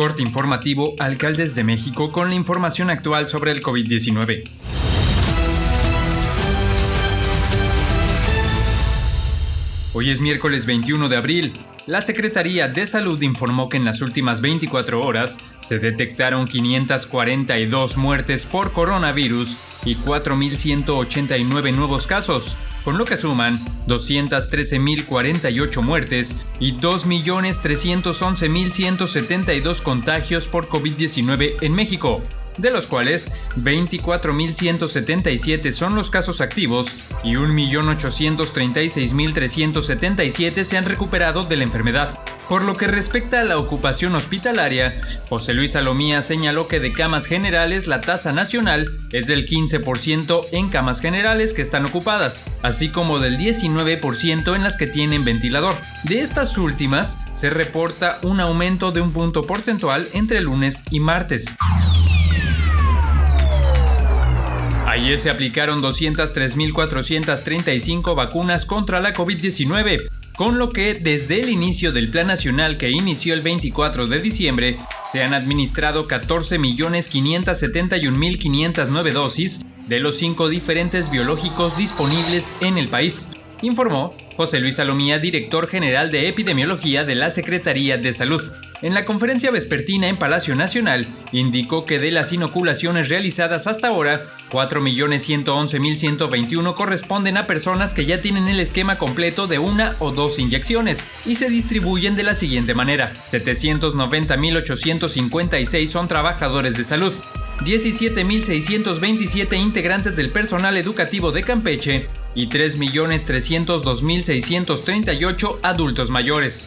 Corte informativo Alcaldes de México con la información actual sobre el COVID-19. Hoy es miércoles 21 de abril. La Secretaría de Salud informó que en las últimas 24 horas se detectaron 542 muertes por coronavirus y 4.189 nuevos casos, con lo que suman 213.048 muertes y 2.311.172 contagios por COVID-19 en México de los cuales 24.177 son los casos activos y 1.836.377 se han recuperado de la enfermedad. Por lo que respecta a la ocupación hospitalaria, José Luis Salomía señaló que de camas generales la tasa nacional es del 15% en camas generales que están ocupadas, así como del 19% en las que tienen ventilador. De estas últimas, se reporta un aumento de un punto porcentual entre lunes y martes. Ayer se aplicaron 203.435 vacunas contra la COVID-19, con lo que desde el inicio del Plan Nacional que inició el 24 de diciembre, se han administrado 14.571.509 dosis de los cinco diferentes biológicos disponibles en el país, informó José Luis Salomía, director general de epidemiología de la Secretaría de Salud. En la conferencia vespertina en Palacio Nacional, indicó que de las inoculaciones realizadas hasta ahora, 4.111.121 corresponden a personas que ya tienen el esquema completo de una o dos inyecciones y se distribuyen de la siguiente manera. 790.856 son trabajadores de salud, 17.627 integrantes del personal educativo de Campeche y 3.302.638 adultos mayores.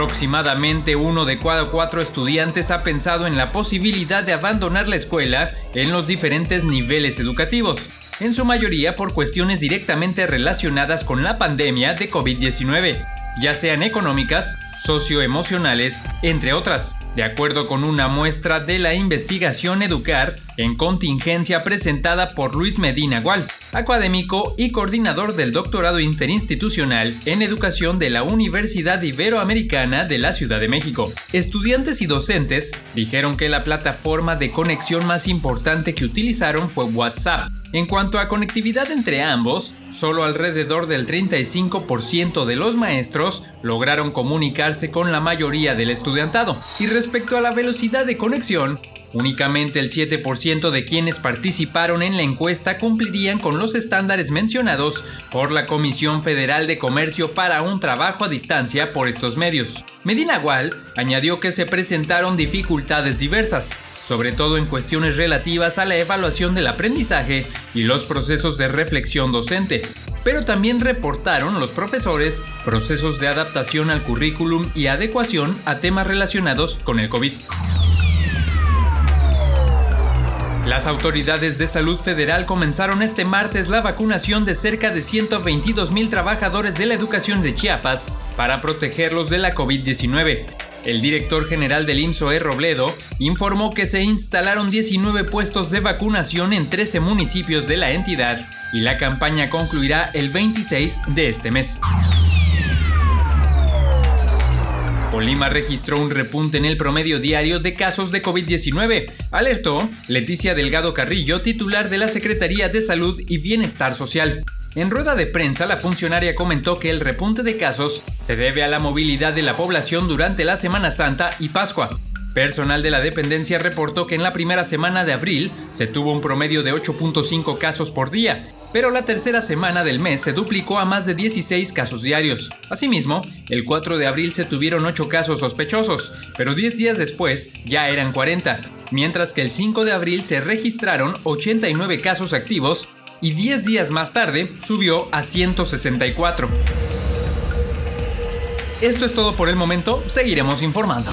Aproximadamente uno de cada cuatro estudiantes ha pensado en la posibilidad de abandonar la escuela en los diferentes niveles educativos, en su mayoría por cuestiones directamente relacionadas con la pandemia de COVID-19, ya sean económicas, socioemocionales, entre otras. De acuerdo con una muestra de la investigación Educar en contingencia presentada por Luis Medina Gual, académico y coordinador del doctorado interinstitucional en educación de la Universidad Iberoamericana de la Ciudad de México. Estudiantes y docentes dijeron que la plataforma de conexión más importante que utilizaron fue WhatsApp. En cuanto a conectividad entre ambos, solo alrededor del 35% de los maestros lograron comunicarse con la mayoría del estudiantado. Y respecto a la velocidad de conexión, Únicamente el 7% de quienes participaron en la encuesta cumplirían con los estándares mencionados por la Comisión Federal de Comercio para un trabajo a distancia por estos medios. Medina Gual añadió que se presentaron dificultades diversas, sobre todo en cuestiones relativas a la evaluación del aprendizaje y los procesos de reflexión docente, pero también reportaron los profesores procesos de adaptación al currículum y adecuación a temas relacionados con el COVID. Las autoridades de salud federal comenzaron este martes la vacunación de cerca de 122 mil trabajadores de la educación de Chiapas para protegerlos de la COVID-19. El director general del IMSOE Robledo informó que se instalaron 19 puestos de vacunación en 13 municipios de la entidad y la campaña concluirá el 26 de este mes. Colima registró un repunte en el promedio diario de casos de COVID-19, alertó Leticia Delgado Carrillo, titular de la Secretaría de Salud y Bienestar Social. En rueda de prensa, la funcionaria comentó que el repunte de casos se debe a la movilidad de la población durante la Semana Santa y Pascua. Personal de la dependencia reportó que en la primera semana de abril se tuvo un promedio de 8.5 casos por día, pero la tercera semana del mes se duplicó a más de 16 casos diarios. Asimismo, el 4 de abril se tuvieron 8 casos sospechosos, pero 10 días después ya eran 40, mientras que el 5 de abril se registraron 89 casos activos y 10 días más tarde subió a 164. Esto es todo por el momento, seguiremos informando.